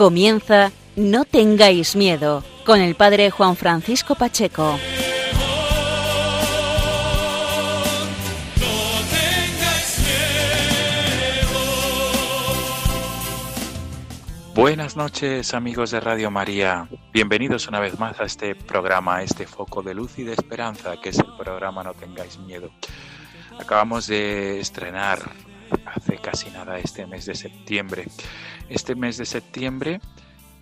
Comienza No tengáis miedo con el padre Juan Francisco Pacheco. Buenas noches amigos de Radio María, bienvenidos una vez más a este programa, a este foco de luz y de esperanza que es el programa No tengáis miedo. Acabamos de estrenar hace casi nada este mes de septiembre. Este mes de septiembre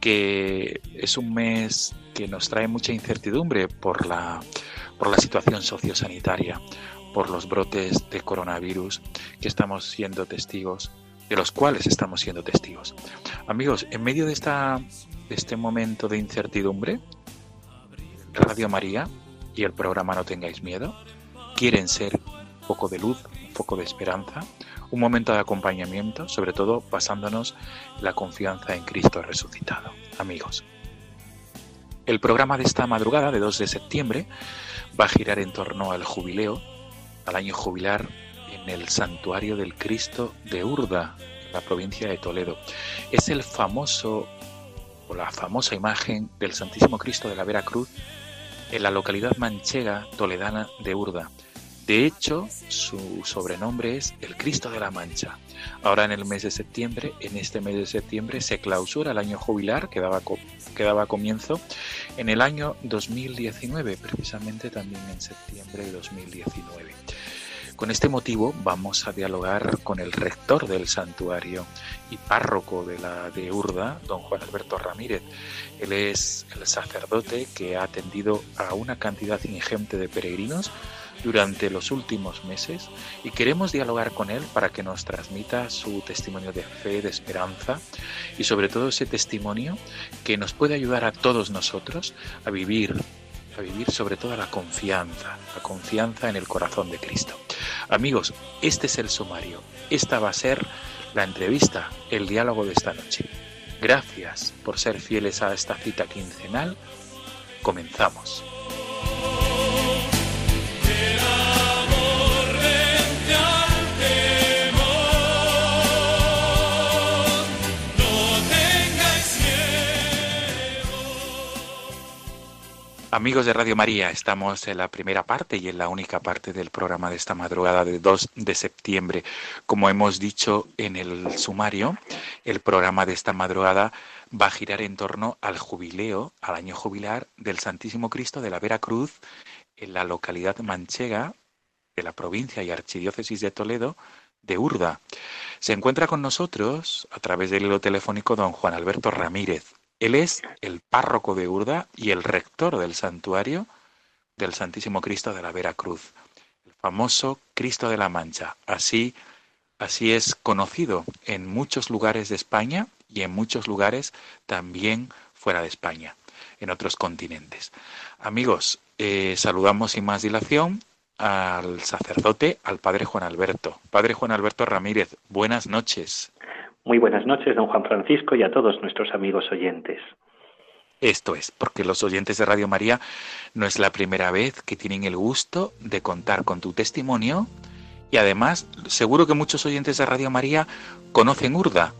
que es un mes que nos trae mucha incertidumbre por la, por la situación sociosanitaria, por los brotes de coronavirus que estamos siendo testigos, de los cuales estamos siendo testigos. Amigos, en medio de, esta, de este momento de incertidumbre, Radio María y el programa No tengáis miedo quieren ser un poco de luz, un poco de esperanza, un momento de acompañamiento, sobre todo basándonos la confianza en Cristo resucitado. Amigos, el programa de esta madrugada de 2 de septiembre va a girar en torno al jubileo, al año jubilar en el santuario del Cristo de Urda, en la provincia de Toledo. Es el famoso o la famosa imagen del Santísimo Cristo de la Vera Cruz en la localidad manchega toledana de Urda de hecho, su sobrenombre es el Cristo de la Mancha. Ahora en el mes de septiembre, en este mes de septiembre, se clausura el año jubilar que daba, comienzo en el año 2019, precisamente también en septiembre de 2019. Con este motivo vamos a dialogar con el rector del santuario y párroco de la de Urda, don Juan Alberto Ramírez. Él es el sacerdote que ha atendido a una cantidad ingente de peregrinos durante los últimos meses y queremos dialogar con él para que nos transmita su testimonio de fe, de esperanza y sobre todo ese testimonio que nos puede ayudar a todos nosotros a vivir a vivir sobre todo la confianza, la confianza en el corazón de Cristo. Amigos, este es el sumario. Esta va a ser la entrevista, el diálogo de esta noche. Gracias por ser fieles a esta cita quincenal. Comenzamos. Amigos de Radio María, estamos en la primera parte y en la única parte del programa de esta madrugada de 2 de septiembre. Como hemos dicho en el sumario, el programa de esta madrugada va a girar en torno al jubileo, al año jubilar del Santísimo Cristo de la Vera Cruz en la localidad manchega de la provincia y archidiócesis de Toledo de Urda. Se encuentra con nosotros a través del hilo telefónico don Juan Alberto Ramírez, él es el párroco de Urda y el rector del santuario del Santísimo Cristo de la Vera Cruz, el famoso Cristo de la Mancha. Así, así es conocido en muchos lugares de España y en muchos lugares también fuera de España, en otros continentes. Amigos, eh, saludamos sin más dilación al sacerdote, al padre Juan Alberto. Padre Juan Alberto Ramírez, buenas noches. Muy buenas noches, don Juan Francisco, y a todos nuestros amigos oyentes. Esto es, porque los oyentes de Radio María no es la primera vez que tienen el gusto de contar con tu testimonio y además seguro que muchos oyentes de Radio María conocen Urda,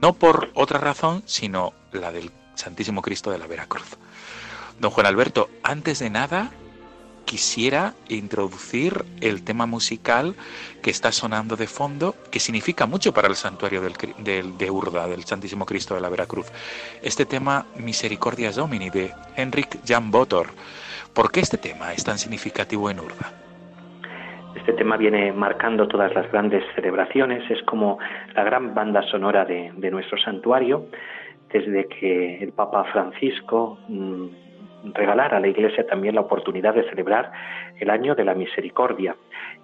no por otra razón, sino la del Santísimo Cristo de la Veracruz. Don Juan Alberto, antes de nada, quisiera introducir el tema musical que está sonando de fondo, que significa mucho para el santuario de Urda, del Santísimo Cristo de la Veracruz. Este tema Misericordia Domini de Henrik Jan Botor. ¿Por qué este tema es tan significativo en Urda? Este tema viene marcando todas las grandes celebraciones, es como la gran banda sonora de, nuestro santuario, desde que el Papa Francisco mm, regalar a la Iglesia también la oportunidad de celebrar el año de la misericordia.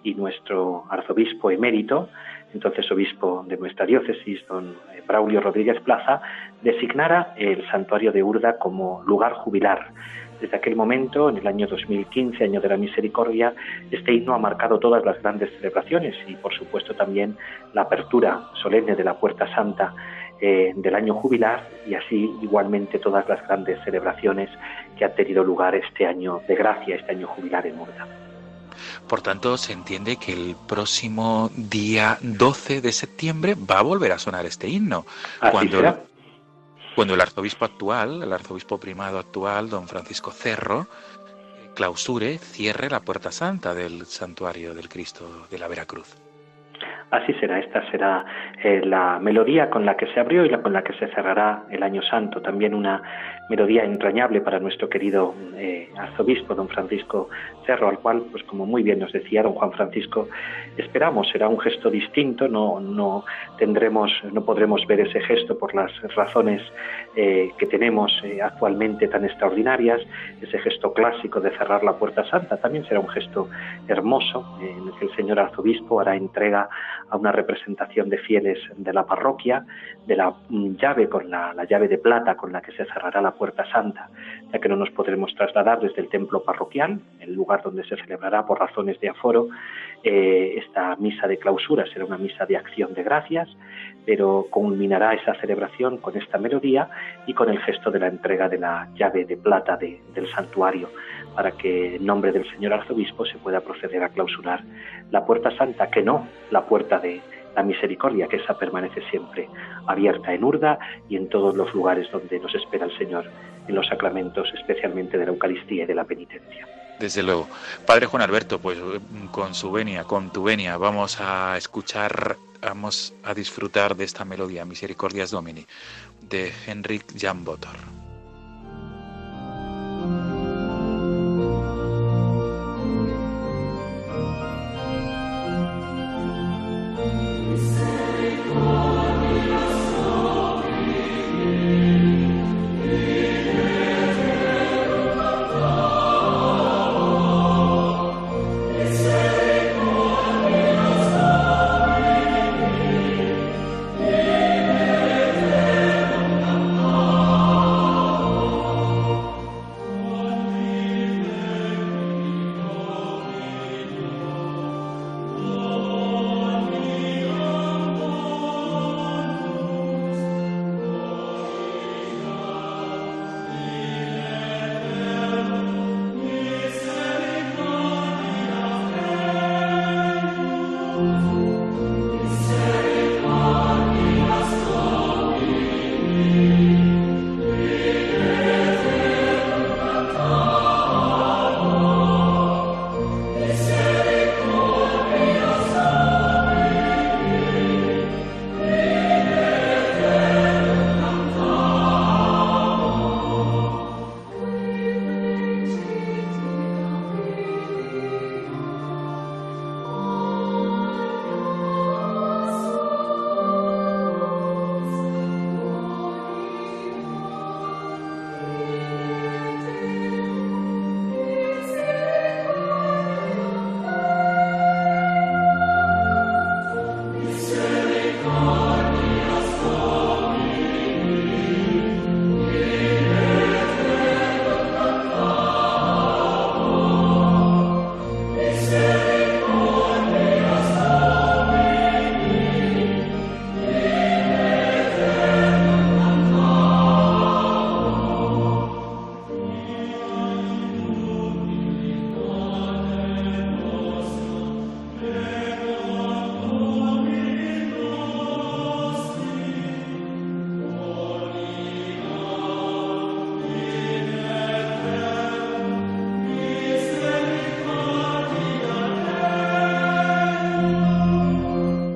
Y nuestro arzobispo emérito, entonces obispo de nuestra diócesis, don Braulio Rodríguez Plaza, designara el santuario de Urda como lugar jubilar. Desde aquel momento, en el año 2015, año de la misericordia, este himno ha marcado todas las grandes celebraciones y, por supuesto, también la apertura solemne de la Puerta Santa eh, del año jubilar y así igualmente todas las grandes celebraciones que han tenido lugar este año de gracia, este año jubilar en Urda. Por tanto, se entiende que el próximo día 12 de septiembre va a volver a sonar este himno. cuando, cuando el arzobispo actual, el arzobispo primado actual, don Francisco Cerro, clausure, cierre la puerta santa del santuario del Cristo de la Veracruz. Así será, esta será eh, la melodía con la que se abrió y la con la que se cerrará el año santo. También una melodía entrañable para nuestro querido eh, arzobispo, don Francisco Cerro, al cual, pues como muy bien nos decía don Juan Francisco, esperamos será un gesto distinto, no, no tendremos, no podremos ver ese gesto por las razones eh, que tenemos actualmente tan extraordinarias, ese gesto clásico de cerrar la puerta santa, también será un gesto hermoso en el que el señor arzobispo hará entrega a una representación de fieles de la parroquia, de la mm, llave con la, llave de plata con la que se cerrará la puerta santa, ya que no nos podremos trasladar desde el templo parroquial, el lugar donde se celebrará por razones de aforo eh, esta misa de clausura, será una misa de acción de gracias, pero culminará esa celebración con esta melodía y con el gesto de la entrega de la llave de plata del santuario para que en nombre del señor arzobispo se pueda proceder a clausurar la puerta santa, que no la puerta de la misericordia, que esa permanece siempre abierta en Urda y en todos los lugares donde nos espera el Señor, en los sacramentos, especialmente de la Eucaristía y de la penitencia. Desde luego. Padre Juan Alberto, pues con su venia, con tu venia, vamos a escuchar, vamos a disfrutar de esta melodía, Misericordias Domini, de Henrik Jan Botor.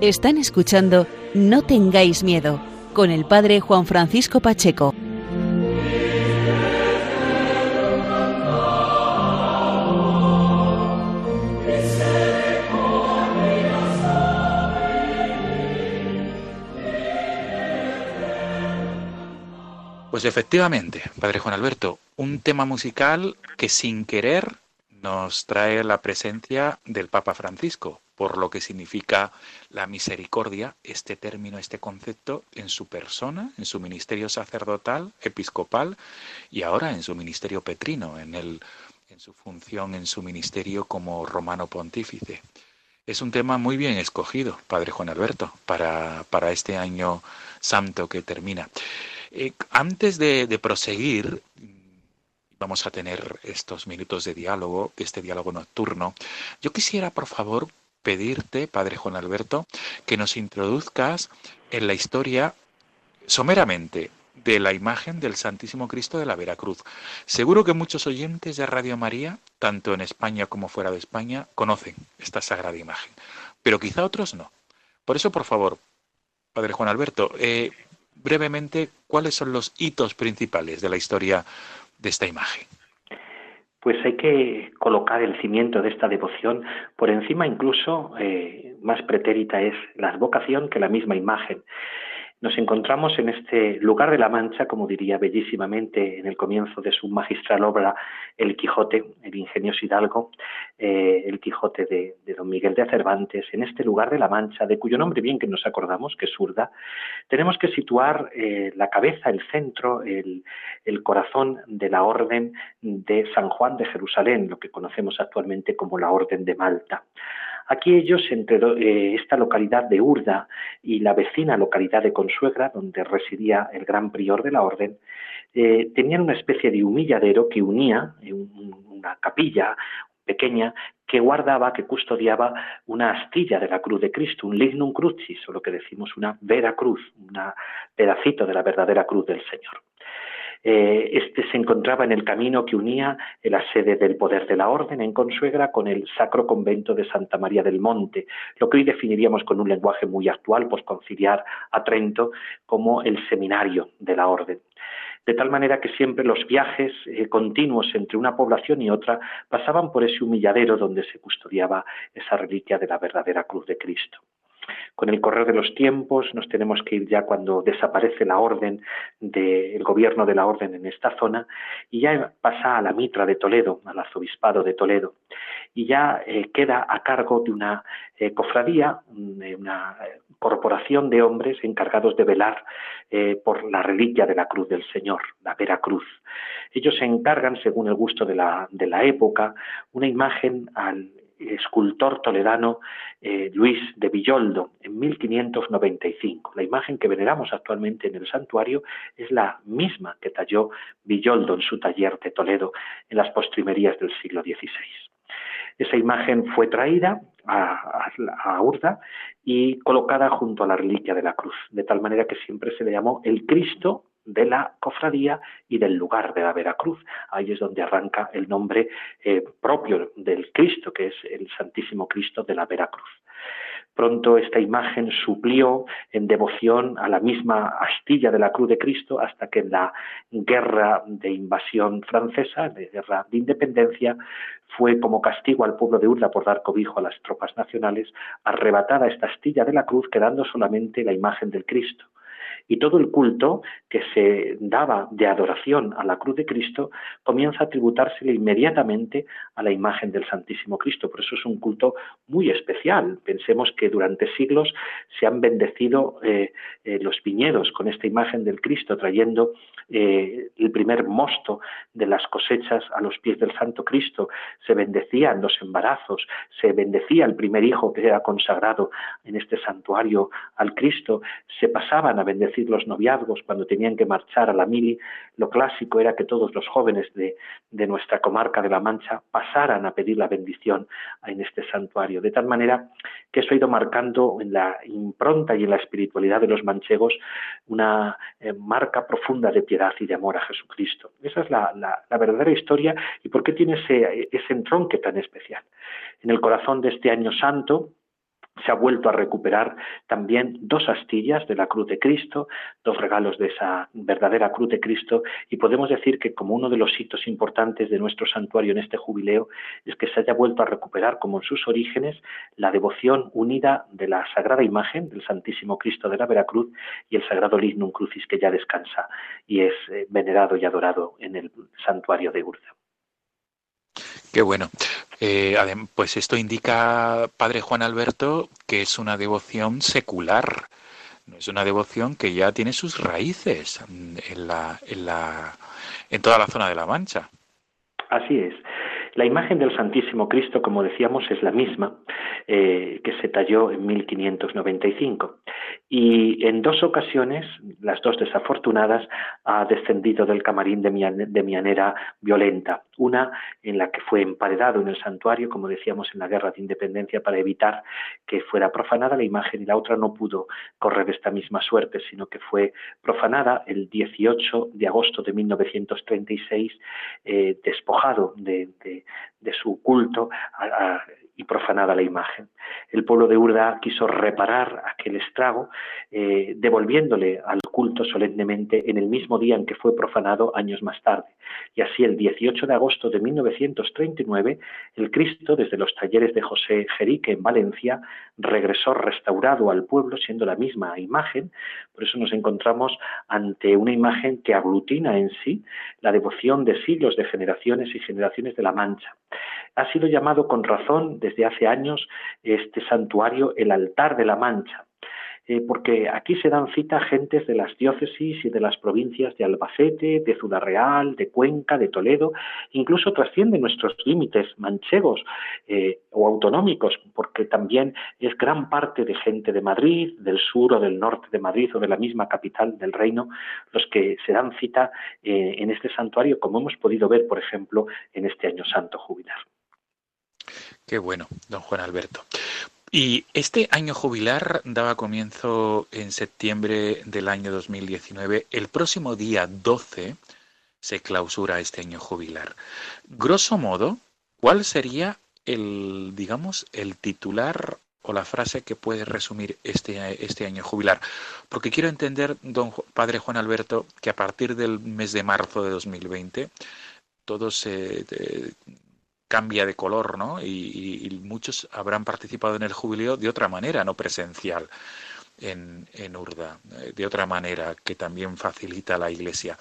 Están escuchando No tengáis miedo con el padre Juan Francisco Pacheco. Pues efectivamente, Padre Juan Alberto, un tema musical que sin querer nos trae la presencia del Papa Francisco, por lo que significa la misericordia, este término, este concepto, en su persona, en su ministerio sacerdotal, episcopal y ahora en su ministerio petrino, en, el, su función, en su ministerio como romano pontífice. Es un tema muy bien escogido, Padre Juan Alberto, para, para este año santo que termina. Eh, antes de, de proseguir, vamos a tener estos minutos de diálogo, este diálogo nocturno. Yo quisiera, por favor, pedirte, Padre Juan Alberto, que nos introduzcas en la historia someramente de la imagen del Santísimo Cristo de la Veracruz. Seguro que muchos oyentes de Radio María, tanto en España como fuera de España, conocen esta sagrada imagen, pero quizá otros no. Por eso, por favor, Padre Juan Alberto, eh, brevemente, ¿cuáles son los hitos principales de la historia de esta imagen? Pues hay que colocar el cimiento de esta devoción por encima incluso, eh, más pretérita es la advocación que la misma imagen. Nos encontramos en este lugar de la Mancha, como diría bellísimamente en el comienzo de su magistral obra El Quijote, el ingenioso hidalgo, eh, el Quijote de, don Miguel de Cervantes, en este lugar de la Mancha, de cuyo nombre bien que nos acordamos, que es Urda, tenemos que situar eh, la cabeza, el centro, el, el corazón de la Orden de San Juan de Jerusalén, lo que conocemos actualmente como la Orden de Malta. Aquí ellos, entre eh, esta localidad de Urda y la vecina localidad de Consuegra, donde residía el gran prior de la orden, eh, tenían una especie de humilladero que unía eh, una capilla pequeña que guardaba, que custodiaba una astilla de la cruz de Cristo, un lignum crucis, o lo que decimos una vera cruz, un pedacito de la verdadera cruz del Señor. Eh, este se encontraba en el camino que unía la sede del poder de la orden en Consuegra con el Sacro Convento de Santa María del Monte, lo que hoy definiríamos con un lenguaje muy actual, pues conciliar a Trento como el seminario de la orden de tal manera que siempre los viajes eh, continuos entre una población y otra pasaban por ese humilladero donde se custodiaba esa reliquia de la verdadera cruz de Cristo. Con el correr de los tiempos nos tenemos que ir ya cuando desaparece la orden del gobierno de la orden en esta zona y ya pasa a la mitra de Toledo, al arzobispado de Toledo y ya eh, queda a cargo de una eh, cofradía, una corporación de hombres encargados de velar eh, por la reliquia de la cruz del Señor, la Vera Cruz. Ellos se encargan, según el gusto de la, de la época, una imagen al escultor toledano eh, Luis de Villoldo en 1595. La imagen que veneramos actualmente en el santuario es la misma que talló Villoldo en su taller de Toledo en las postrimerías del siglo XVI. Esa imagen fue traída a, a, Urda y colocada junto a la reliquia de la cruz, de tal manera que siempre se le llamó el Cristo de la cofradía y del lugar de la Veracruz. Ahí es donde arranca el nombre eh, propio del Cristo, que es el Santísimo Cristo de la Veracruz. Pronto esta imagen suplió en devoción a la misma astilla de la cruz de Cristo hasta que en la guerra de invasión francesa, de guerra de independencia, fue como castigo al pueblo de Urda por dar cobijo a las tropas nacionales, arrebatada esta astilla de la cruz, quedando solamente la imagen del Cristo y todo el culto que se daba de adoración a la cruz de Cristo comienza a tributársele inmediatamente a la imagen del Santísimo Cristo. Por eso es un culto muy especial. Pensemos que durante siglos se han bendecido eh, eh, los viñedos con esta imagen del Cristo, trayendo eh, el primer mosto de las cosechas a los pies del Santo Cristo. Se bendecían los embarazos, se bendecía el primer hijo que era consagrado en este santuario al Cristo, se pasaban a bendecir decir, los noviazgos, cuando tenían que marchar a la mili, lo clásico era que todos los jóvenes de, nuestra comarca de La Mancha pasaran a pedir la bendición en este santuario. De tal manera que eso ha ido marcando en la impronta y en la espiritualidad de los manchegos una eh, marca profunda de piedad y de amor a Jesucristo. Esa es la verdadera historia y por qué tiene ese, ese entronque tan especial. En el corazón de este año santo, se ha vuelto a recuperar también dos astillas de la cruz de Cristo, dos regalos de esa verdadera cruz de Cristo, y podemos decir que como uno de los hitos importantes de nuestro santuario en este jubileo es que se haya vuelto a recuperar, como en sus orígenes, la devoción unida de la sagrada imagen del Santísimo Cristo de la Veracruz y el sagrado Lignum Crucis que ya descansa y es eh, venerado y adorado en el santuario de Urda. Qué bueno. Eh, pues esto indica, Padre Juan Alberto, que es una devoción secular. No es una devoción que ya tiene sus raíces en, toda la zona de la Mancha. Así es. La imagen del Santísimo Cristo, como decíamos, es la misma eh, que se talló en 1595. Y en dos ocasiones, las dos desafortunadas, ha descendido del camarín de, de manera violenta. Una en la que fue emparedado en el santuario, como decíamos en la guerra de independencia, para evitar que fuera profanada la imagen, y la otra no pudo correr esta misma suerte, sino que fue profanada el 18 de agosto de 1936, eh, despojado de de, su culto y profanada la imagen. El pueblo de Urda quiso reparar aquel estrago, eh, devolviéndole al culto solemnemente en el mismo día en que fue profanado años más tarde. Y así, el 18 de agosto de 1939, el Cristo, desde los talleres de José Jerique en Valencia, regresó restaurado al pueblo, siendo la misma imagen. Por eso nos encontramos ante una imagen que aglutina en sí la devoción de siglos, de generaciones y generaciones de la Mancha. Ha sido llamado con razón desde hace años este santuario el altar de la Mancha, eh, porque aquí se dan cita gentes de las diócesis y de las provincias de Albacete, de Ciudad Real, de Cuenca, de Toledo, incluso trasciende nuestros límites manchegos eh, o autonómicos, porque también es gran parte de gente de Madrid, del sur o del norte de Madrid o de la misma capital del reino, los que se dan cita eh, en este santuario, como hemos podido ver, por ejemplo, en este año santo jubilar. Qué bueno, don Juan Alberto. Y este año jubilar daba comienzo en septiembre del año 2019. El próximo día 12 se clausura este año jubilar. Grosso modo, ¿cuál sería el, digamos, el titular o la frase que puede resumir este, este año jubilar? Porque quiero entender, don padre Juan Alberto, que a partir del mes de marzo de 2020 todo se cambia de color, ¿no? Y, muchos habrán participado en el jubileo de otra manera, no presencial, en, en Urda, eh, de otra manera que también facilita la Iglesia.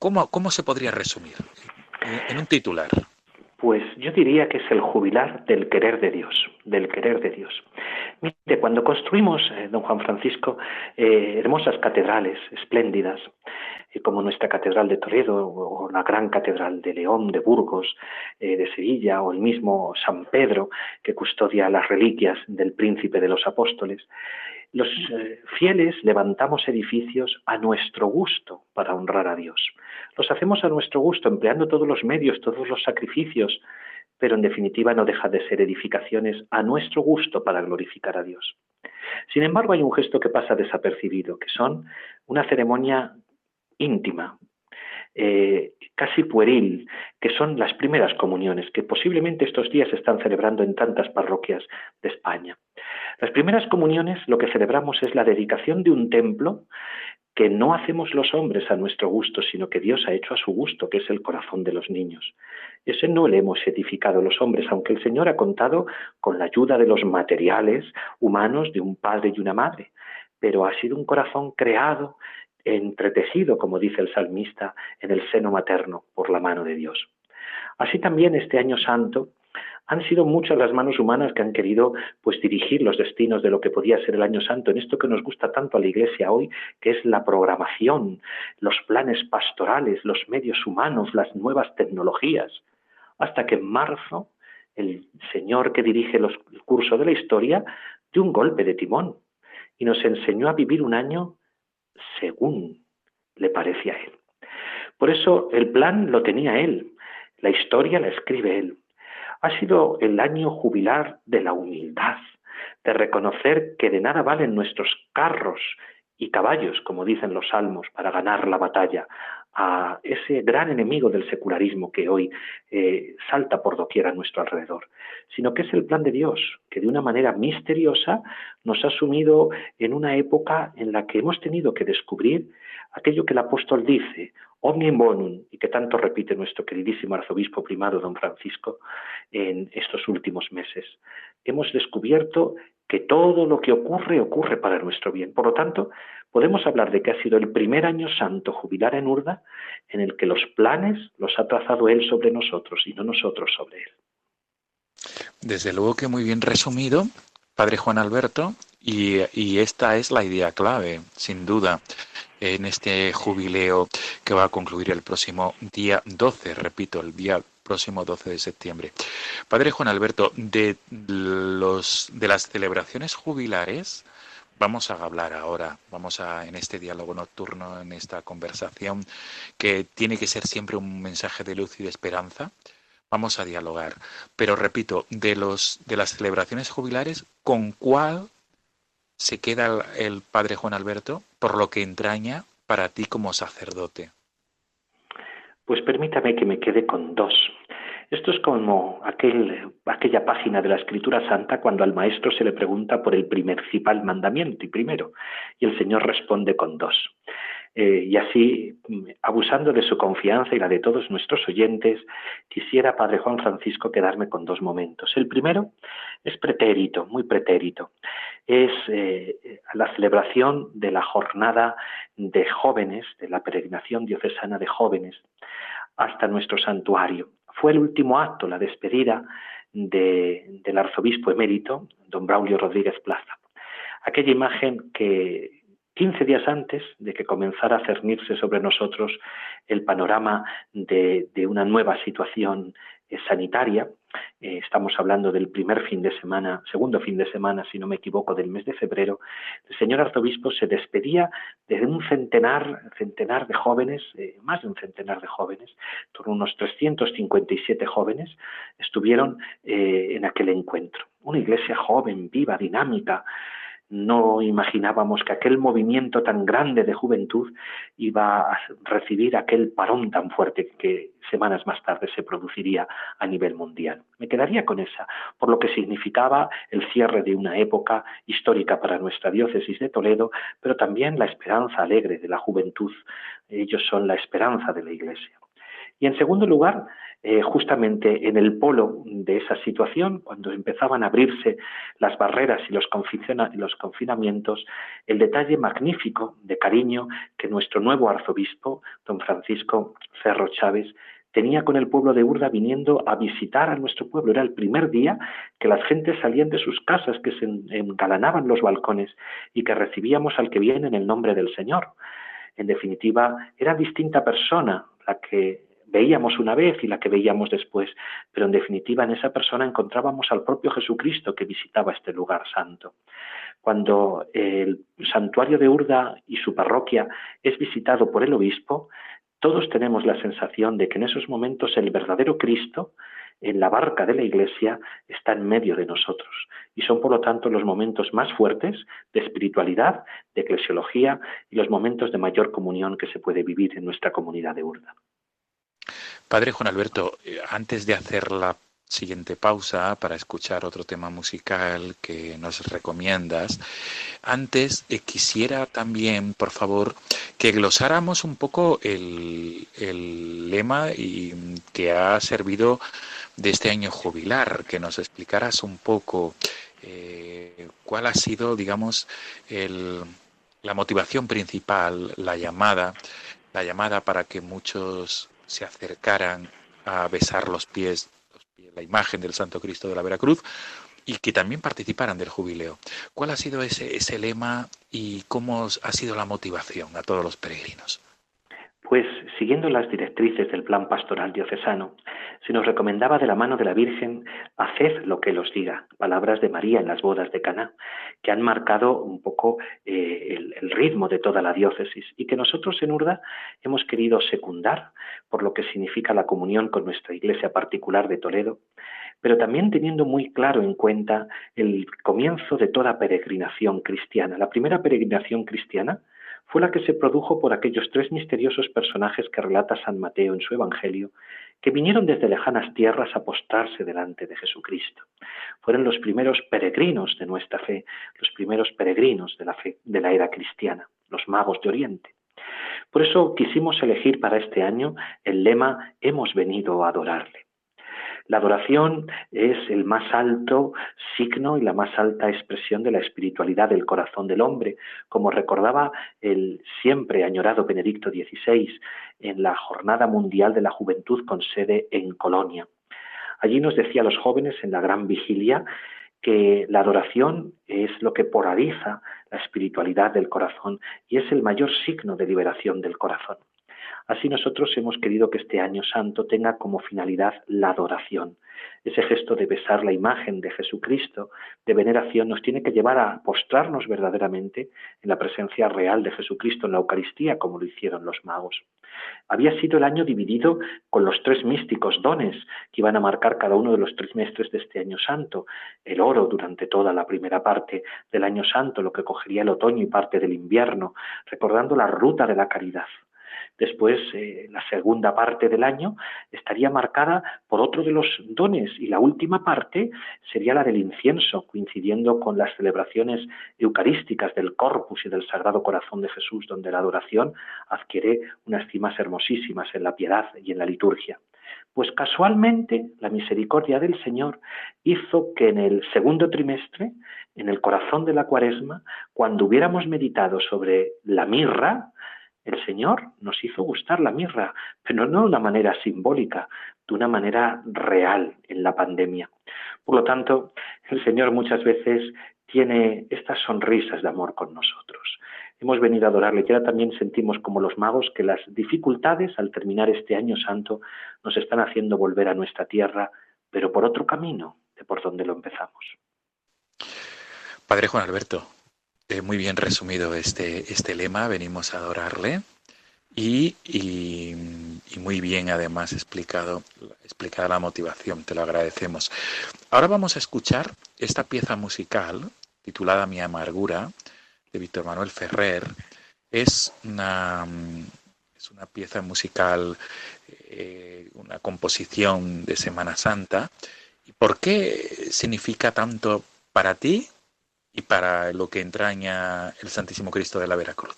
¿Cómo, cómo se podría resumir en, un titular? Pues yo diría que es el jubilar del querer de Dios, del querer de Dios. Mire, cuando construimos, eh, don Juan Francisco, eh, hermosas catedrales espléndidas, como nuestra Catedral de Toledo o la Gran Catedral de León, de Burgos, eh, de Sevilla o el mismo San Pedro que custodia las reliquias del príncipe de los apóstoles. Los eh, fieles levantamos edificios a nuestro gusto para honrar a Dios. Los hacemos a nuestro gusto, empleando todos los medios, todos los sacrificios, pero en definitiva no deja de ser edificaciones a nuestro gusto para glorificar a Dios. Sin embargo, hay un gesto que pasa desapercibido, que son una ceremonia íntima, eh, casi pueril, que son las primeras comuniones, que posiblemente estos días se están celebrando en tantas parroquias de España. Las primeras comuniones lo que celebramos es la dedicación de un templo que no hacemos los hombres a nuestro gusto, sino que Dios ha hecho a su gusto, que es el corazón de los niños. Ese no le hemos edificado los hombres, aunque el Señor ha contado con la ayuda de los materiales humanos de un padre y una madre, pero ha sido un corazón creado entretejido, como dice el salmista, en el seno materno por la mano de Dios. Así también este año santo han sido muchas las manos humanas que han querido pues dirigir los destinos de lo que podía ser el año santo en esto que nos gusta tanto a la iglesia hoy, que es la programación, los planes pastorales, los medios humanos, las nuevas tecnologías, hasta que en marzo el señor que dirige los, el curso de la historia dio un golpe de timón y nos enseñó a vivir un año según le parece a él. Por eso el plan lo tenía él, la historia la escribe él. Ha sido el año jubilar de la humildad, de reconocer que de nada valen nuestros carros y caballos, como dicen los salmos, para ganar la batalla. a ese gran enemigo del secularismo que hoy eh, salta por doquier a nuestro alrededor, sino que es el plan de Dios, que de una manera misteriosa nos ha sumido en una época en la que hemos tenido que descubrir aquello que el apóstol dice, omnium bonum, y que tanto repite nuestro queridísimo arzobispo primado don Francisco en estos últimos meses. Hemos descubierto que todo lo que ocurre ocurre para nuestro bien. Por lo tanto, podemos hablar de que ha sido el primer año santo jubilar en Urda en el que los planes los ha trazado Él sobre nosotros y no nosotros sobre Él. Desde luego que muy bien resumido, Padre Juan Alberto, y, esta es la idea clave, sin duda en este jubileo que va a concluir el próximo día 12, repito, el día próximo 12 de septiembre. Padre Juan Alberto, de, los, de las celebraciones jubilares, vamos a hablar ahora, vamos a en este diálogo nocturno, en esta conversación que tiene que ser siempre un mensaje de luz y de esperanza. Vamos a dialogar, pero repito, de los de las celebraciones jubilares, ¿con cuál se queda el padre Juan Alberto por lo que entraña para ti como sacerdote? Pues permítame que me quede con dos. Esto es como aquel, aquella página de la Escritura Santa cuando al maestro se le pregunta por el principal mandamiento y primero, y el Señor responde con dos. Eh, y así, abusando de su confianza y la de todos nuestros oyentes, quisiera, Padre Juan Francisco, quedarme con dos momentos. El primero es pretérito, muy pretérito. Es eh, la celebración de la jornada de jóvenes, de la peregrinación diocesana de jóvenes, hasta nuestro santuario. Fue el último acto, la despedida del arzobispo emérito, don Braulio Rodríguez Plaza. Aquella imagen que 15 días antes de que comenzara a cernirse sobre nosotros el panorama de, una nueva situación eh, sanitaria, eh, estamos hablando del primer fin de semana, segundo fin de semana, si no me equivoco, del mes de febrero, el señor arzobispo se despedía de un centenar, centenar de jóvenes, eh, más de un centenar de jóvenes, unos 357 jóvenes estuvieron en aquel encuentro. Una iglesia joven, viva, dinámica, no imaginábamos que aquel movimiento tan grande de juventud iba a recibir aquel parón tan fuerte que semanas más tarde se produciría a nivel mundial. Me quedaría con esa, por lo que significaba el cierre de una época histórica para nuestra diócesis de Toledo, pero también la esperanza alegre de la juventud. Ellos son la esperanza de la Iglesia. Y en segundo lugar, eh, justamente en el polo de esa situación, cuando empezaban a abrirse las barreras y los, los confinamientos, el detalle magnífico de cariño que nuestro nuevo arzobispo, don Francisco Cerro Chávez, tenía con el pueblo de Urda viniendo a visitar a nuestro pueblo. Era el primer día que las gentes salían de sus casas, que se engalanaban los balcones y que recibíamos al que viene en el nombre del Señor. En definitiva, era distinta persona la que veíamos una vez y la que veíamos después, pero en definitiva en esa persona encontrábamos al propio Jesucristo que visitaba este lugar santo. Cuando el santuario de Urda y su parroquia es visitado por el obispo, todos tenemos la sensación de que en esos momentos el verdadero Cristo en la barca de la Iglesia está en medio de nosotros. Y son, por lo tanto, los momentos más fuertes de espiritualidad, de eclesiología y los momentos de mayor comunión que se puede vivir en nuestra comunidad de Urda. Padre Juan Alberto, eh, antes de hacer la siguiente pausa para escuchar otro tema musical que nos recomiendas, antes eh, quisiera también, por favor, que glosáramos un poco el, lema y, que ha servido de este año jubilar, que nos explicaras un poco eh, cuál ha sido, digamos, la motivación principal, la llamada, la llamada para que muchos se acercaran a besar los pies, la imagen del Santo Cristo de la Veracruz, y que también participaran del jubileo. ¿Cuál ha sido ese, ese lema y cómo ha sido la motivación a todos los peregrinos? Pues siguiendo las directrices del plan pastoral diocesano, se nos recomendaba de la mano de la Virgen haced lo que los diga, palabras de María en las bodas de Caná, que han marcado un poco eh, el, el, ritmo de toda la diócesis y que nosotros en Urda hemos querido secundar por lo que significa la comunión con nuestra iglesia particular de Toledo, pero también teniendo muy claro en cuenta el comienzo de toda peregrinación cristiana. La primera peregrinación cristiana fue la que se produjo por aquellos tres misteriosos personajes que relata San Mateo en su Evangelio, que vinieron desde lejanas tierras a postrarse delante de Jesucristo. Fueron los primeros peregrinos de nuestra fe, los primeros peregrinos de la fe de la era cristiana, los magos de Oriente. Por eso quisimos elegir para este año el lema Hemos venido a adorarle. La adoración es el más alto signo y la más alta expresión de la espiritualidad del corazón del hombre, como recordaba el siempre añorado Benedicto XVI en la Jornada Mundial de la Juventud con sede en Colonia. Allí nos decía los jóvenes en la gran vigilia que la adoración es lo que polariza la espiritualidad del corazón y es el mayor signo de liberación del corazón. Así nosotros hemos querido que este año santo tenga como finalidad la adoración. Ese gesto de besar la imagen de Jesucristo, de veneración, nos tiene que llevar a postrarnos verdaderamente en la presencia real de Jesucristo en la Eucaristía, como lo hicieron los magos. Había sido el año dividido con los tres místicos dones que iban a marcar cada uno de los tres meses de este año santo. El oro durante toda la primera parte del año santo, lo que cogería el otoño y parte del invierno, recordando la ruta de la caridad. Después, eh, la segunda parte del año estaría marcada por otro de los dones y la última parte sería la del incienso, coincidiendo con las celebraciones eucarísticas del Corpus y del Sagrado Corazón de Jesús, donde la adoración adquiere unas cimas hermosísimas en la piedad y en la liturgia. Pues casualmente la misericordia del Señor hizo que en el segundo trimestre, en el corazón de la cuaresma, cuando hubiéramos meditado sobre la mirra, el Señor nos hizo gustar la mirra, pero no de una manera simbólica, de una manera real en la pandemia. Por lo tanto, el Señor muchas veces tiene estas sonrisas de amor con nosotros. Hemos venido a adorarle y ahora también sentimos como los magos que las dificultades al terminar este año santo nos están haciendo volver a nuestra tierra, pero por otro camino de por donde lo empezamos. Padre Juan Alberto, eh, muy bien resumido este, este lema, venimos a adorarle. Y, y, muy bien además explicado, explicada la motivación, te lo agradecemos. Ahora vamos a escuchar esta pieza musical titulada Mi amargura de Víctor Manuel Ferrer. Es una, es una pieza musical, eh, una composición de Semana Santa. ¿Y por qué significa tanto para ti y para lo que entraña el Santísimo Cristo de la Veracruz.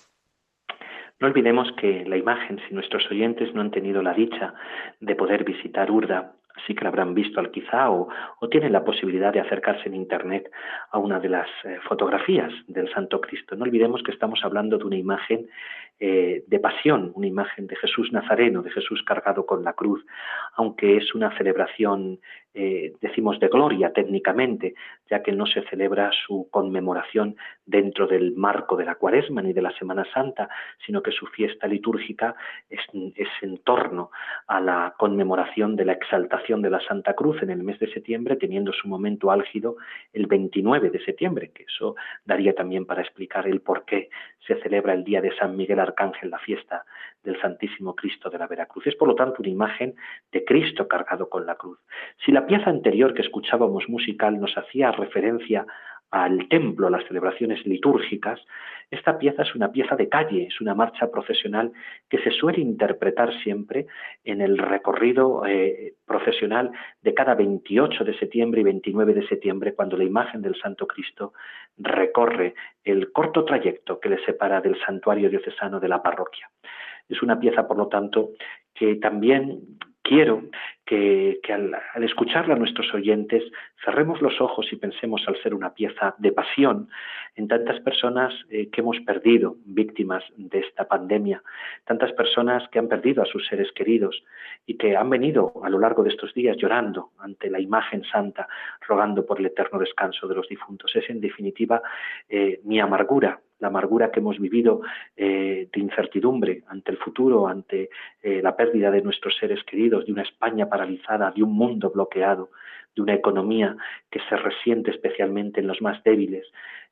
No olvidemos que la imagen, si nuestros oyentes no han tenido la dicha de poder visitar Urda, así que la habrán visto al quizá o, tienen la posibilidad de acercarse en Internet a una de las eh, fotografías del Santo Cristo. No olvidemos que estamos hablando de una imagen eh, de pasión, una imagen de Jesús Nazareno, de Jesús cargado con la cruz, aunque es una celebración, eh, decimos, de gloria técnicamente, ya que no se celebra su conmemoración dentro del marco de la Cuaresma ni de la Semana Santa, sino que su fiesta litúrgica es, es en torno a la conmemoración de la exaltación de la Santa Cruz en el mes de septiembre, teniendo su momento álgido el 29 de septiembre, que eso daría también para explicar el por qué se celebra el día de San Miguel Arcángel, la fiesta del Santísimo Cristo de la Veracruz. Es por lo tanto una imagen de Cristo cargado con la cruz. Si la pieza anterior que escuchábamos musical nos hacía referencia al templo, a las celebraciones litúrgicas, esta pieza es una pieza de calle, es una marcha procesional que se suele interpretar siempre en el recorrido eh, procesional de cada 28 de septiembre y 29 de septiembre, cuando la imagen del Santo Cristo recorre el corto trayecto que le separa del santuario diocesano de la parroquia. Es una pieza, por lo tanto, que también quiero que, al, escucharla a nuestros oyentes cerremos los ojos y pensemos al ser una pieza de pasión en tantas personas eh, que hemos perdido víctimas de esta pandemia, tantas personas que han perdido a sus seres queridos y que han venido a lo largo de estos días llorando ante la imagen santa, rogando por el eterno descanso de los difuntos. Es en definitiva eh, mi amargura la amargura que hemos vivido eh, de incertidumbre ante el futuro, ante eh, la pérdida de nuestros seres queridos, de una España paralizada, de un mundo bloqueado, de una economía que se resiente especialmente en los más débiles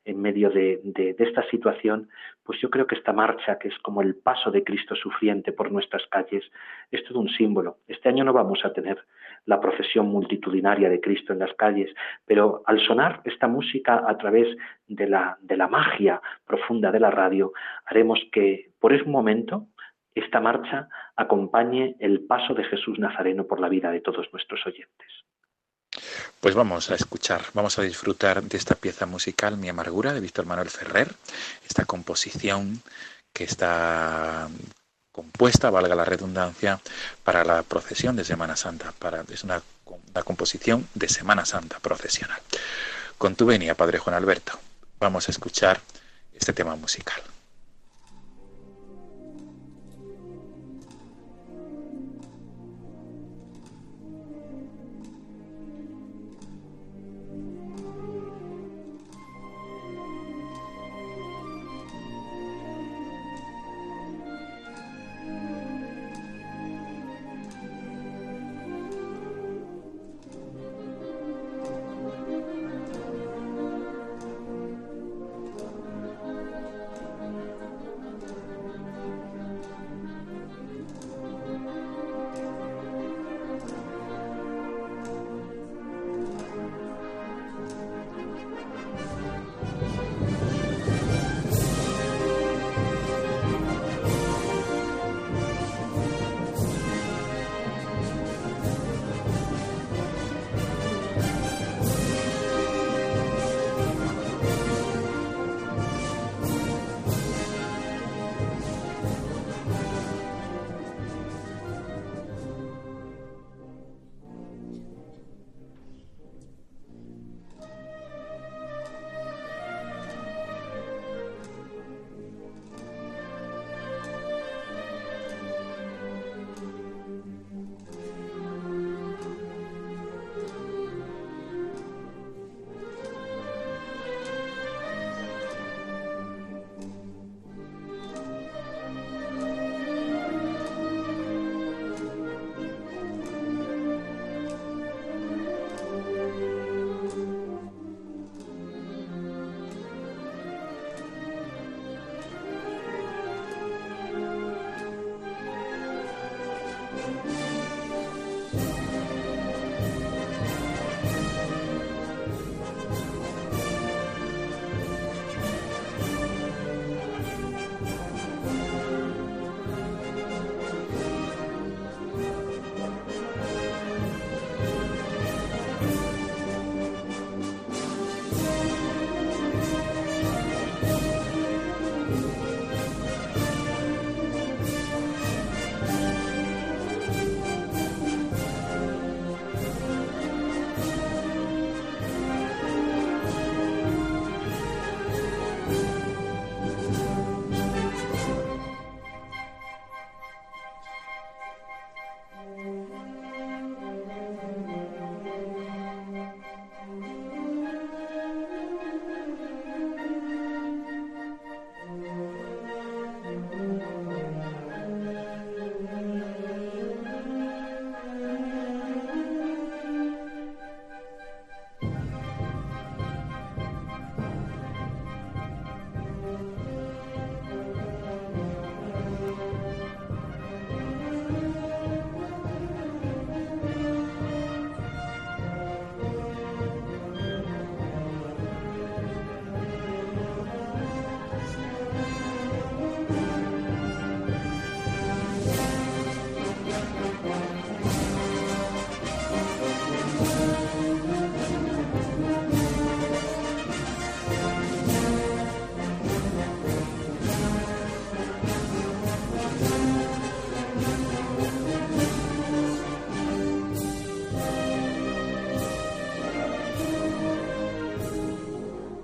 en medio de, esta situación, pues yo creo que esta marcha, que es como el paso de Cristo sufriente por nuestras calles, es todo un símbolo. Este año no vamos a tener la procesión multitudinaria de Cristo en las calles, pero al sonar esta música a través de la, de la magia profunda de la radio, haremos que por ese momento esta marcha acompañe el paso de Jesús Nazareno por la vida de todos nuestros oyentes. Pues vamos a escuchar, vamos a disfrutar de esta pieza musical, Mi Amargura, de Víctor Manuel Ferrer, esta composición que está compuesta, valga la redundancia, para la procesión de Semana Santa. Para, es una, composición de Semana Santa procesional. Con tu venia, Padre Juan Alberto, vamos a escuchar este tema musical.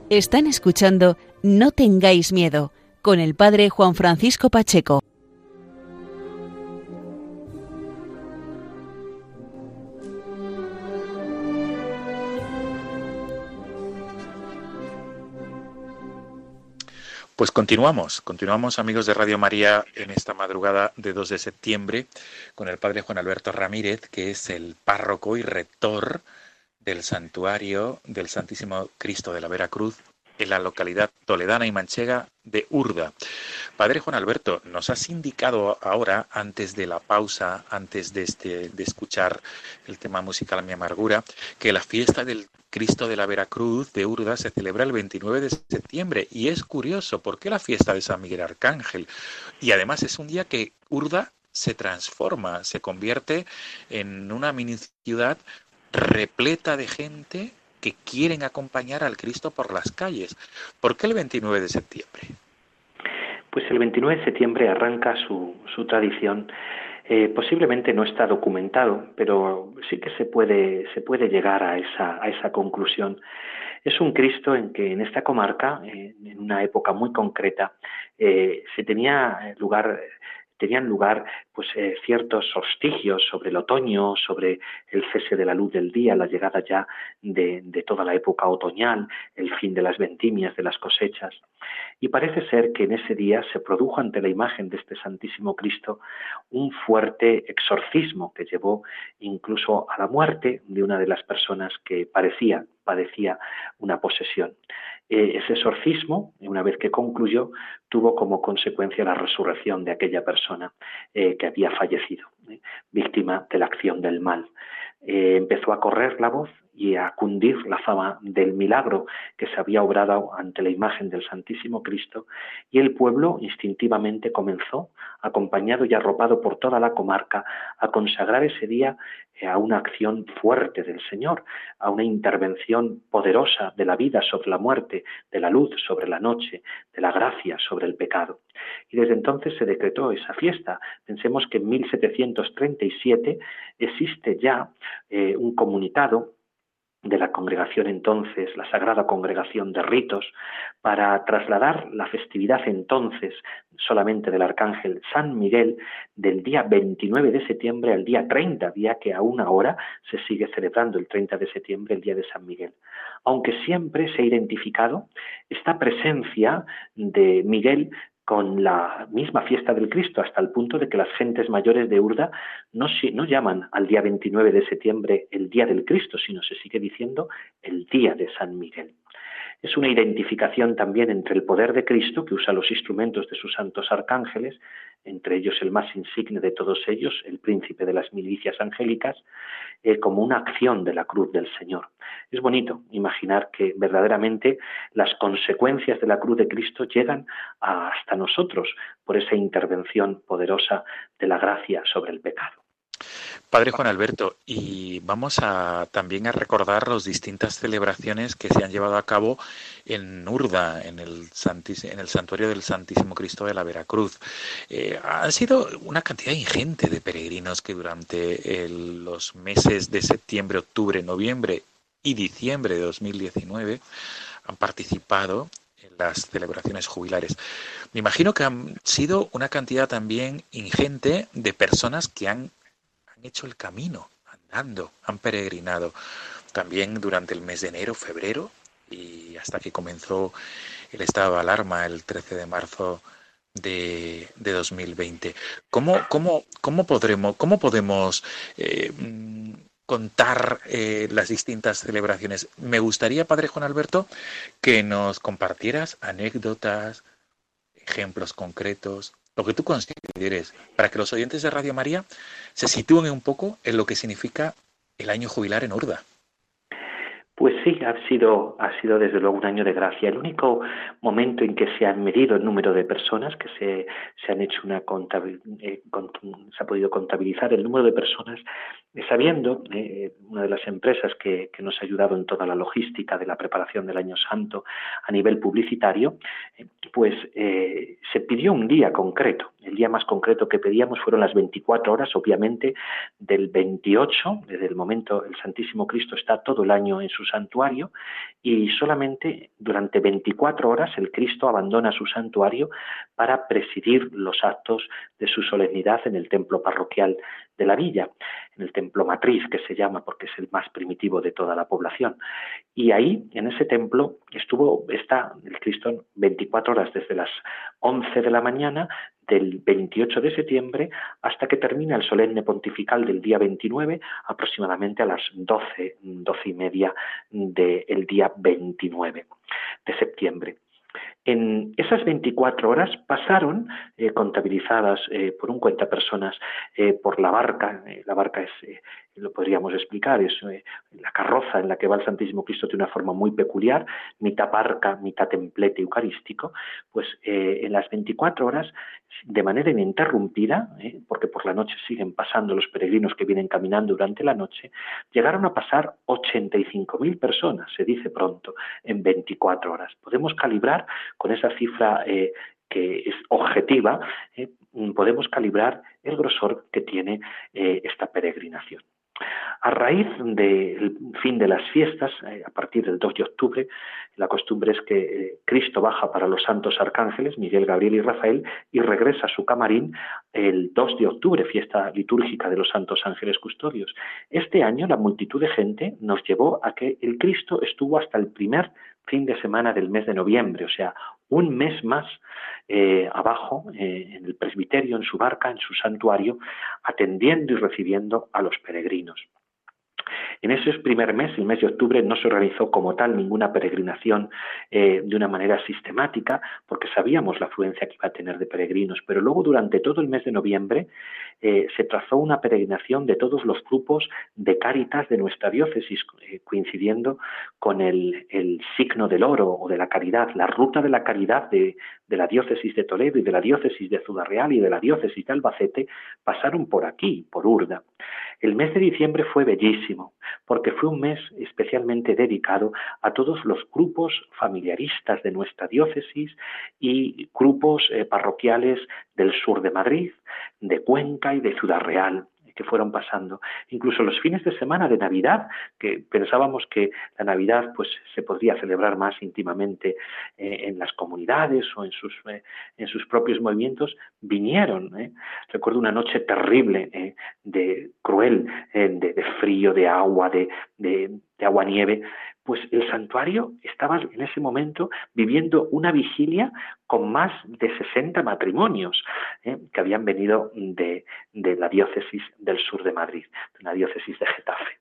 Están escuchando No tengáis miedo con el padre Juan Francisco Pacheco. Pues continuamos, continuamos amigos de Radio María en esta madrugada de 2 de septiembre con el padre Juan Alberto Ramírez, que es el párroco y rector del santuario del Santísimo Cristo de la Veracruz en la localidad toledana y manchega de Urda. Padre Juan Alberto, nos has indicado ahora, antes de la pausa, antes de, este, de escuchar el tema musical Mi Amargura, que la fiesta del Cristo de la Veracruz de Urda se celebra el 29 de septiembre. Y es curioso, ¿por qué la fiesta de San Miguel Arcángel? Y además es un día que Urda se transforma, se convierte en una mini ciudad repleta de gente que quieren acompañar al Cristo por las calles. ¿Por qué el 29 de septiembre? Pues el 29 de septiembre arranca su, su tradición. Eh, posiblemente no está documentado, pero sí que se puede, se puede llegar a esa, a esa conclusión. Es un Cristo en que en esta comarca, en una época muy concreta, eh, se tenía lugar tenían lugar pues eh, ciertos hostigios sobre el otoño, sobre el cese de la luz del día, la llegada ya de, toda la época otoñal, el fin de las vendimias, de las cosechas. Y parece ser que en ese día se produjo ante la imagen de este Santísimo Cristo un fuerte exorcismo que llevó incluso a la muerte de una de las personas que parecía padecía una posesión. Eh, ese exorcismo, una vez que concluyó, tuvo como consecuencia la resurrección de aquella persona eh, que había fallecido, ¿eh? víctima de la acción del mal. empezó a correr la voz y a cundir la fama del milagro que se había obrado ante la imagen del Santísimo Cristo, y el pueblo instintivamente comenzó, acompañado y arropado por toda la comarca, a consagrar ese día eh, a una acción fuerte del Señor, a una intervención poderosa de la vida sobre la muerte, de la luz sobre la noche, de la gracia sobre el pecado. Y desde entonces se decretó esa fiesta. Pensemos que en 1737 existe ya eh, un comunicado de la congregación entonces, la Sagrada Congregación de Ritos, para trasladar la festividad entonces solamente del Arcángel San Miguel del día 29 de septiembre al día 30, día que aún ahora se sigue celebrando el 30 de septiembre, el día de San Miguel. Aunque siempre se ha identificado esta presencia de Miguel con la misma fiesta del Cristo, hasta el punto de que las gentes mayores de Urda no, no llaman al día 29 de septiembre el día del Cristo, sino se sigue diciendo el día de San Miguel. Es una identificación también entre el poder de Cristo, que usa los instrumentos de sus santos arcángeles, entre ellos el más insigne de todos ellos, el príncipe de las milicias angélicas, eh, como una acción de la cruz del Señor. Es bonito imaginar que verdaderamente las consecuencias de la cruz de Cristo llegan hasta nosotros por esa intervención poderosa de la gracia sobre el pecado. Padre Juan Alberto, y vamos a también a recordar las distintas celebraciones que se han llevado a cabo en Urda, en el, en el santuario del Santísimo Cristo de la Veracruz. Eh, han sido una cantidad ingente de peregrinos que durante los meses de septiembre, octubre, noviembre y diciembre de 2019 han participado en las celebraciones jubilares. Me imagino que han sido una cantidad también ingente de personas que han han hecho el camino, andando, han peregrinado. También durante el mes de enero, febrero y hasta que comenzó el estado de alarma el 13 de marzo de, de 2020. ¿Cómo, cómo, cómo, podremos, cómo podemos eh, contar eh, las distintas celebraciones? Me gustaría, Padre Juan Alberto, que nos compartieras anécdotas, ejemplos concretos, lo que tú para que los oyentes de Radio María se sitúen un poco en lo que significa el año jubilar en Urda. Pues sí, ha sido, ha sido desde luego un año de gracia. El único momento en que se han medido el número de personas, que se, se han hecho una eh, se ha podido contabilizar el número de personas, sabiendo, eh, una de las empresas que, que, nos ha ayudado en toda la logística de la preparación del Año Santo a nivel publicitario, eh, pues se pidió un día concreto. El día más concreto que pedíamos fueron las 24 horas, obviamente, del 28, desde el momento el Santísimo Cristo está todo el año en su santuario y solamente durante 24 horas el Cristo abandona su santuario para presidir los actos de su solemnidad en el templo parroquial de la villa, en el templo matriz que se llama porque es el más primitivo de toda la población. Y ahí, en ese templo, estuvo, está el Cristo 24 horas desde las 11 de la mañana del 28 de septiembre hasta que termina el solemne pontifical del día 29, aproximadamente a las 12, 12 y media del día 29 de septiembre. En esas 24 horas pasaron, eh, contabilizadas eh, por un cuenta personas, eh, por la barca, la barca es lo podríamos explicar, es eh, la carroza en la que va el Santísimo Cristo de una forma muy peculiar, mitad barca, mitad templete eucarístico, pues eh, en las 24 horas, de manera ininterrumpida, eh, porque por la noche siguen pasando los peregrinos que vienen caminando durante la noche, llegaron a pasar 85.000 personas, se dice pronto, en 24 horas. Podemos calibrar con esa cifra que es objetiva, podemos calibrar el grosor que tiene esta peregrinación. A raíz del fin de las fiestas, eh, a partir del 2 de octubre, la costumbre es que eh, Cristo baja para los santos arcángeles, Miguel, Gabriel y Rafael, y regresa a su camarín el 2 de octubre, fiesta litúrgica de los santos ángeles custodios. Este año la multitud de gente nos llevó a que el Cristo estuvo hasta el primer fin de semana del mes de noviembre, o sea, un mes más eh, abajo, eh, en el presbiterio, en su barca, en su santuario, atendiendo y recibiendo a los peregrinos. En ese primer mes, el mes de octubre, no se organizó como tal ninguna peregrinación eh, de una manera sistemática, porque sabíamos la afluencia que iba a tener de peregrinos, pero luego durante todo el mes de noviembre eh, se trazó una peregrinación de todos los grupos de cáritas de nuestra diócesis, eh, coincidiendo con el, signo del oro o de la caridad, la ruta de la caridad de, de la diócesis de Toledo y de la diócesis de Ciudad Real y de la diócesis de Albacete, pasaron por aquí, por Urda. El mes de diciembre fue bellísimo, porque fue un mes especialmente dedicado a todos los grupos familiaristas de nuestra diócesis y grupos eh, parroquiales del sur de Madrid, de Cuenca y de Ciudad Real que fueron pasando. Incluso los fines de semana de Navidad, que pensábamos que la Navidad pues se podría celebrar más íntimamente eh, en las comunidades o en sus, eh, en sus propios movimientos, vinieron. ¿eh? Recuerdo una noche terrible, de cruel, de, frío, de agua, de, de, de agua-nieve, pues el santuario estaba en ese momento viviendo una vigilia con más de 60 matrimonios ¿eh? que habían venido de, la diócesis del sur de Madrid, de la diócesis de Getafe.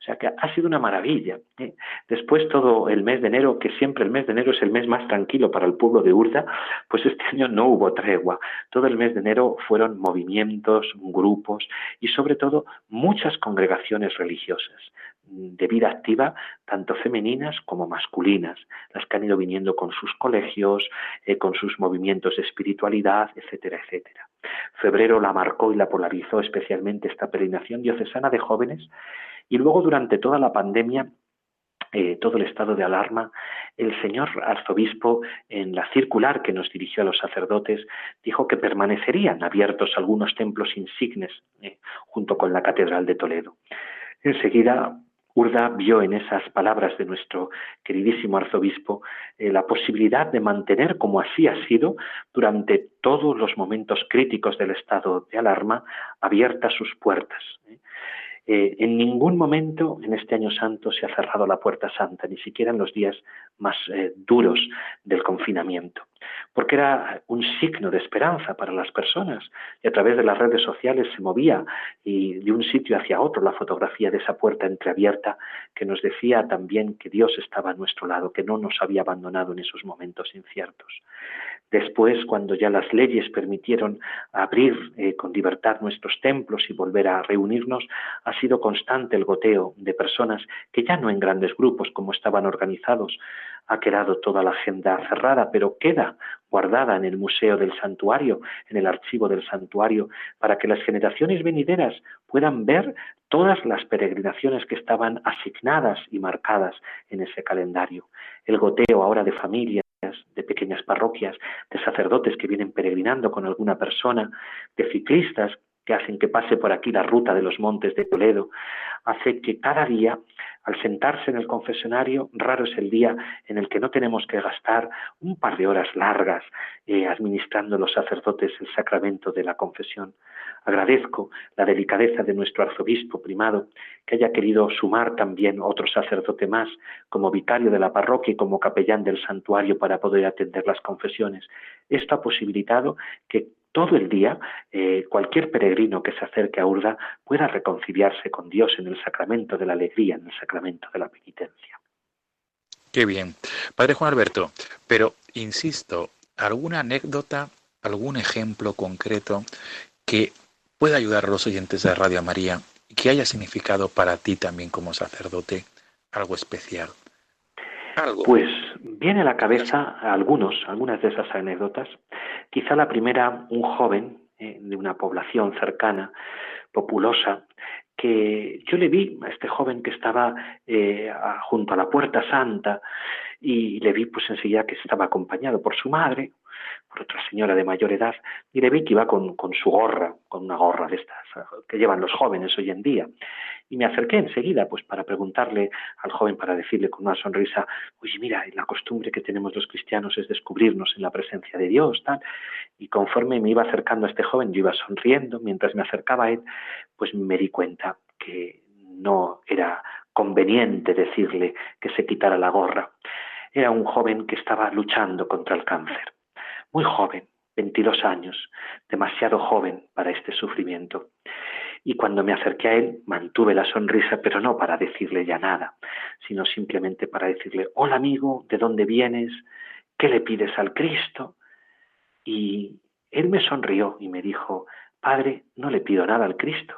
O sea que ha sido una maravilla. ¿eh? Después todo el mes de enero, que siempre el mes de enero es el mes más tranquilo para el pueblo de Urda, pues este año no hubo tregua. Todo el mes de enero fueron movimientos, grupos y sobre todo muchas congregaciones religiosas de vida activa, tanto femeninas como masculinas, las que han ido viniendo con sus colegios, eh, con sus movimientos de espiritualidad, etcétera, etcétera. Febrero la marcó y la polarizó especialmente esta peregrinación diocesana de jóvenes y luego durante toda la pandemia eh, todo el estado de alarma, el señor arzobispo, en la circular que nos dirigió a los sacerdotes, dijo que permanecerían abiertos algunos templos insignes eh, junto con la Catedral de Toledo. Enseguida Urda vio en esas palabras de nuestro queridísimo arzobispo eh, la posibilidad de mantener, como así ha sido, durante todos los momentos críticos del estado de alarma, abiertas sus puertas. ¿eh? Eh, en ningún momento en este año santo se ha cerrado la puerta santa, ni siquiera en los días más duros del confinamiento porque era un signo de esperanza para las personas y a través de las redes sociales se movía y de un sitio hacia otro la fotografía de esa puerta entreabierta que nos decía también que Dios estaba a nuestro lado, que no nos había abandonado en esos momentos inciertos. Después, cuando ya las leyes permitieron abrir eh, con libertad nuestros templos y volver a reunirnos, ha sido constante el goteo de personas que ya no en grandes grupos como estaban organizados, ha quedado toda la agenda cerrada, pero queda guardada en el Museo del Santuario, en el archivo del Santuario, para que las generaciones venideras puedan ver todas las peregrinaciones que estaban asignadas y marcadas en ese calendario. El goteo ahora de familias, de pequeñas parroquias, de sacerdotes que vienen peregrinando con alguna persona, de ciclistas que hacen que pase por aquí la ruta de los montes de Toledo, hace que cada día, al sentarse en el confesionario, raro es el día en el que no tenemos que gastar un par de horas largas eh, administrando los sacerdotes el sacramento de la confesión. Agradezco la delicadeza de nuestro arzobispo primado, que haya querido sumar también otro sacerdote más como vicario de la parroquia y como capellán del santuario para poder atender las confesiones. Esto ha posibilitado que todo el día eh, cualquier peregrino que se acerque a Urda pueda reconciliarse con Dios en el sacramento de la alegría, en el sacramento de la penitencia. Qué bien. Padre Juan Alberto, pero insisto, ¿alguna anécdota, algún ejemplo concreto que pueda ayudar a los oyentes de Radio María y que haya significado para ti también como sacerdote algo especial? Pues viene a la cabeza algunos, algunas de esas anécdotas. Quizá la primera, un joven eh, de una población cercana, populosa, que yo le vi a este joven que estaba eh, junto a la puerta santa y le vi pues enseguida que estaba acompañado por su madre, por otra señora de mayor edad, y le vi que iba con, con su gorra, con una gorra de estas que llevan los jóvenes hoy en día. Y me acerqué enseguida, pues para preguntarle al joven, para decirle con una sonrisa, oye, mira, la costumbre que tenemos los cristianos es descubrirnos en la presencia de Dios, tal. Y conforme me iba acercando a este joven, yo iba sonriendo, mientras me acercaba a él, pues me di cuenta que no era conveniente decirle que se quitara la gorra. Era un joven que estaba luchando contra el cáncer muy joven, 22 años, demasiado joven para este sufrimiento. Y cuando me acerqué a él, mantuve la sonrisa, pero no para decirle ya nada, sino simplemente para decirle, hola amigo, ¿de dónde vienes? ¿Qué le pides al Cristo? Y él me sonrió y me dijo, Padre, no le pido nada al Cristo,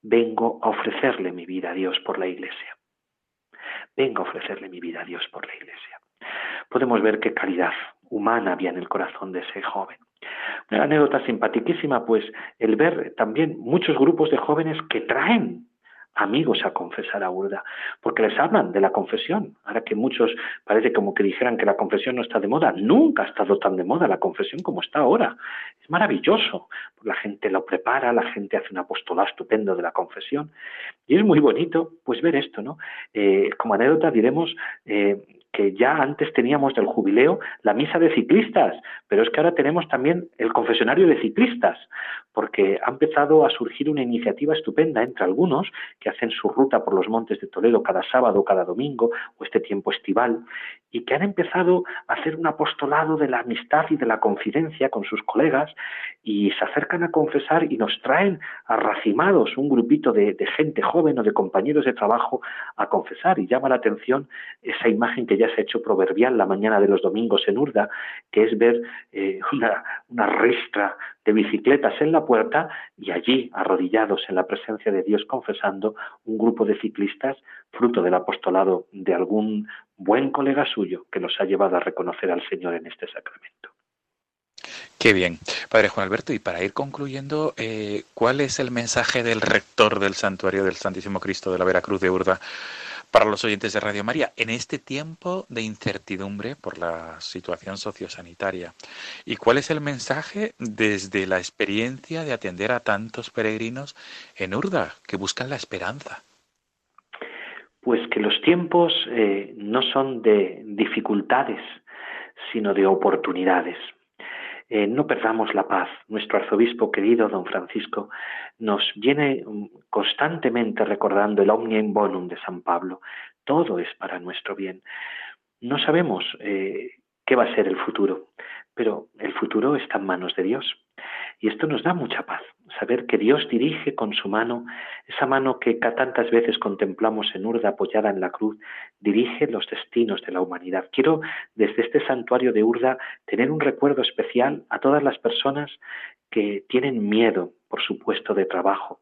vengo a ofrecerle mi vida a Dios por la Iglesia. Vengo a ofrecerle mi vida a Dios por la Iglesia. Podemos ver qué caridad, humana había en el corazón de ese joven. Una anécdota simpaticísima, pues el ver también muchos grupos de jóvenes que traen amigos a confesar a Urda, porque les hablan de la confesión. Ahora que muchos parece como que dijeran que la confesión no está de moda, nunca ha estado tan de moda la confesión como está ahora. Es maravilloso. La gente lo prepara, la gente hace un apostolado estupendo de la confesión. Y es muy bonito, pues ver esto, ¿no? Eh, como anécdota diremos eh, que ya antes teníamos del jubileo la misa de ciclistas, pero es que ahora tenemos también el confesionario de ciclistas, porque ha empezado a surgir una iniciativa estupenda entre algunos que hacen su ruta por los montes de Toledo cada sábado, cada domingo o este tiempo estival, y que han empezado a hacer un apostolado de la amistad y de la confidencia con sus colegas y se acercan a confesar y nos traen arracimados un grupito de, de gente joven o de compañeros de trabajo a confesar. Y llama la atención esa imagen que ya hecho proverbial la mañana de los domingos en Urda, que es ver eh, una, una ristra de bicicletas en la puerta y allí, arrodillados en la presencia de Dios confesando, un grupo de ciclistas, fruto del apostolado de algún buen colega suyo que los ha llevado a reconocer al Señor en este sacramento. Qué bien. Padre Juan Alberto, y para ir concluyendo, eh, ¿cuál es el mensaje del rector del Santuario del Santísimo Cristo de la Veracruz de Urda para los oyentes de Radio María en este tiempo de incertidumbre por la situación sociosanitaria. ¿Y cuál es el mensaje desde la experiencia de atender a tantos peregrinos en Urda que buscan la esperanza? Pues que los tiempos eh, no son de dificultades, sino de oportunidades. Eh, no perdamos la paz. Nuestro arzobispo querido, don Francisco, nos viene mm, constantemente recordando el omnia in bonum de San Pablo. Todo es para nuestro bien. No sabemos eh, qué va a ser el futuro, pero el futuro está en manos de Dios. Y esto nos da mucha paz, saber que Dios dirige con su mano, esa mano que tantas veces contemplamos en Urda apoyada en la cruz, dirige los destinos de la humanidad. Quiero desde este santuario de Urda tener un recuerdo especial a todas las personas que tienen miedo por su puesto de trabajo,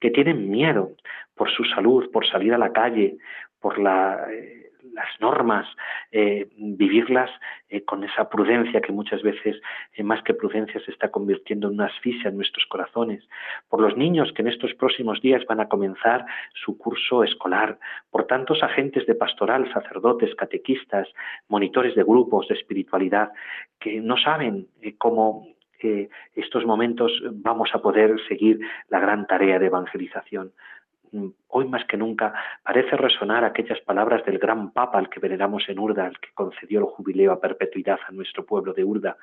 que tienen miedo por su salud, por salir a la calle, por la eh, las normas, eh, vivirlas eh, con esa prudencia que muchas veces, eh, más que prudencia, se está convirtiendo en una asfixia en nuestros corazones, por los niños que en estos próximos días van a comenzar su curso escolar, por tantos agentes de pastoral, sacerdotes, catequistas, monitores de grupos de espiritualidad, que no saben cómo estos momentos vamos a poder seguir la gran tarea de evangelización hoy más que nunca parece resonar aquellas palabras del gran Papa al que veneramos en Urda, al que concedió el jubileo a perpetuidad a nuestro pueblo de Urda,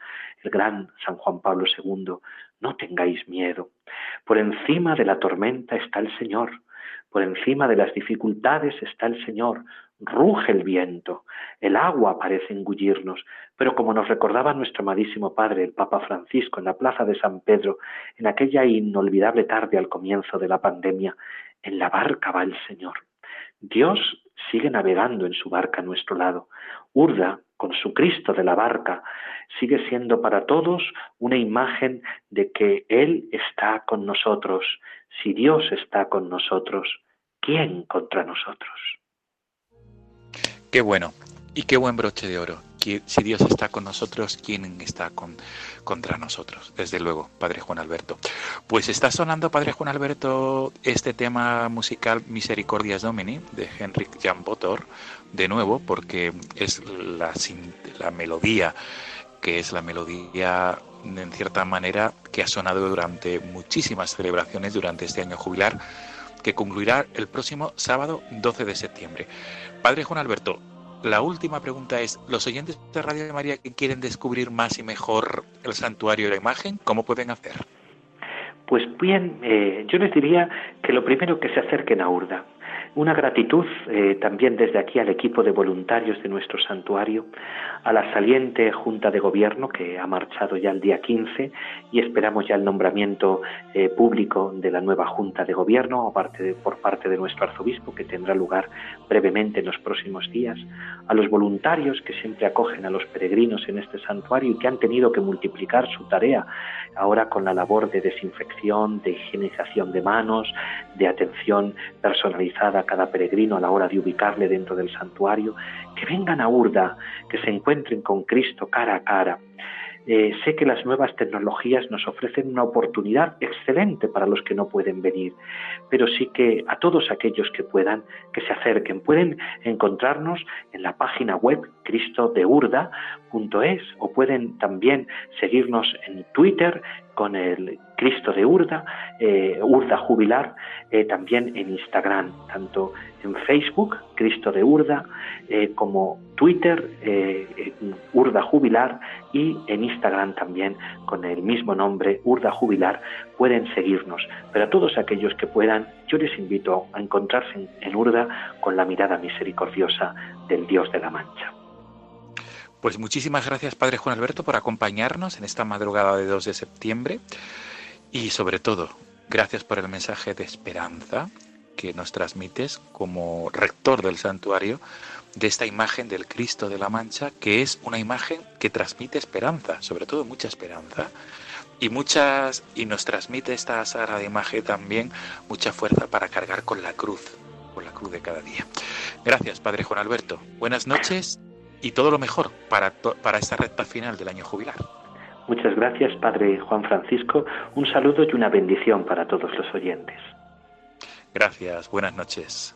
el gran San Juan Pablo II. No tengáis miedo. Por encima de la tormenta está el Señor. Por encima de las dificultades está el Señor ruge el viento, el agua parece engullirnos, pero como nos recordaba nuestro amadísimo Padre, el Papa Francisco, en la plaza de San Pedro, en aquella inolvidable tarde al comienzo de la pandemia, en la barca va el Señor. Dios sigue navegando en su barca a nuestro lado. Urda, con su Cristo de la barca, sigue siendo para todos una imagen de que Él está con nosotros. Si Dios está con nosotros, ¿quién contra nosotros? Qué bueno. Y qué buen broche de oro. Si Dios está con nosotros, ¿quién está con, contra nosotros? Desde luego, Padre Juan Alberto. Pues está sonando, Padre Juan Alberto, este tema musical Misericordias Domini de Henrik Jan Botor, de nuevo, porque es la, la melodía, que es la melodía en cierta manera que ha sonado durante muchísimas celebraciones durante este año jubilar, que concluirá el próximo sábado 12 de septiembre. Padre Juan Alberto, la última pregunta es, ¿los oyentes de Radio María que quieren descubrir más y mejor el santuario de la imagen, cómo pueden hacer? Pues bien, eh, yo les diría que lo primero que se acerquen a Urda. Una gratitud eh, también desde aquí al equipo de voluntarios de nuestro santuario, a la saliente Junta de Gobierno que ha marchado ya el día 15 y esperamos ya el nombramiento eh, público de la nueva Junta de Gobierno por parte de nuestro arzobispo que tendrá lugar brevemente en los próximos días, a los voluntarios que siempre acogen a los peregrinos en este santuario y que han tenido que multiplicar su tarea ahora con la labor de desinfección, de higienización de manos, de atención personalizada a cada peregrino a la hora de ubicarle dentro del santuario, que vengan a Urda, que se encuentren con Cristo cara a cara. Eh, sé que las nuevas tecnologías nos ofrecen una oportunidad excelente para los que no pueden venir, pero sí que a todos aquellos que puedan, que se acerquen, pueden encontrarnos en la página web cristodeurda.es o pueden también seguirnos en Twitter con el Cristo de Urda, eh, Urda Jubilar, eh, también en Instagram, tanto en Facebook, Cristo de Urda, eh, como Twitter, Urda Jubilar, y en Instagram también con el mismo nombre, Urda Jubilar, pueden seguirnos. Pero a todos aquellos que puedan, yo les invito a encontrarse en Urda con la mirada misericordiosa del Dios de la Mancha. Pues muchísimas gracias, Padre Juan Alberto, por acompañarnos en esta madrugada de 2 de septiembre y sobre todo, gracias por el mensaje de esperanza que nos transmites como rector del santuario de esta imagen del Cristo de la Mancha, que es una imagen que transmite esperanza, sobre todo mucha esperanza, y muchas y nos transmite esta sagrada imagen también mucha fuerza para cargar con la cruz, con la cruz de cada día. Gracias, Padre Juan Alberto. Buenas noches y todo lo mejor para, para esta recta final del año jubilar. Muchas gracias, Padre Juan Francisco. Un saludo y una bendición para todos los oyentes. Gracias, buenas noches.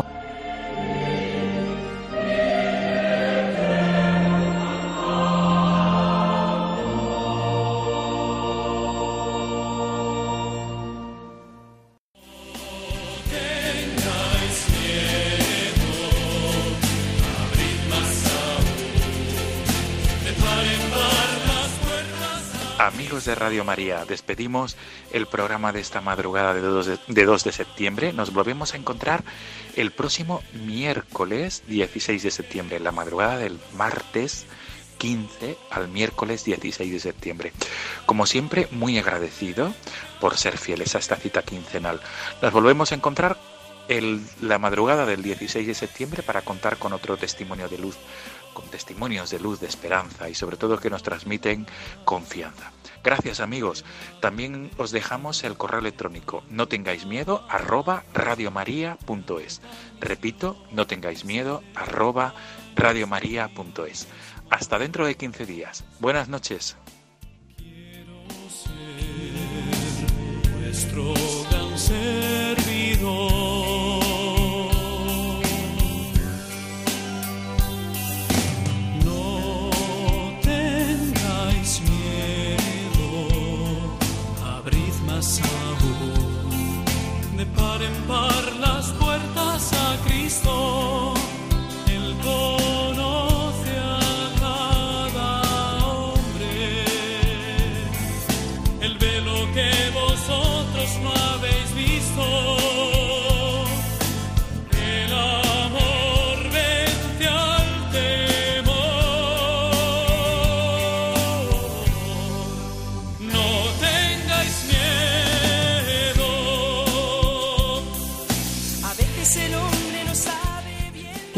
Radio María, despedimos el programa de esta madrugada de 2 de, 2 de septiembre. Nos volvemos a encontrar el próximo miércoles 16 de septiembre, la madrugada del martes 15 al miércoles 16 de septiembre. Como siempre, muy agradecido por ser fieles a esta cita quincenal. Nos volvemos a encontrar la madrugada del 16 de septiembre para contar con otro testimonio de luz, con testimonios de luz, de esperanza y sobre todo que nos transmiten confianza. Gracias amigos. También os dejamos el correo electrónico no tengáis miedo arroba radiomaria.es. Repito, no tengáis miedo arroba radiomaria.es. Hasta dentro de 15 días. Buenas noches.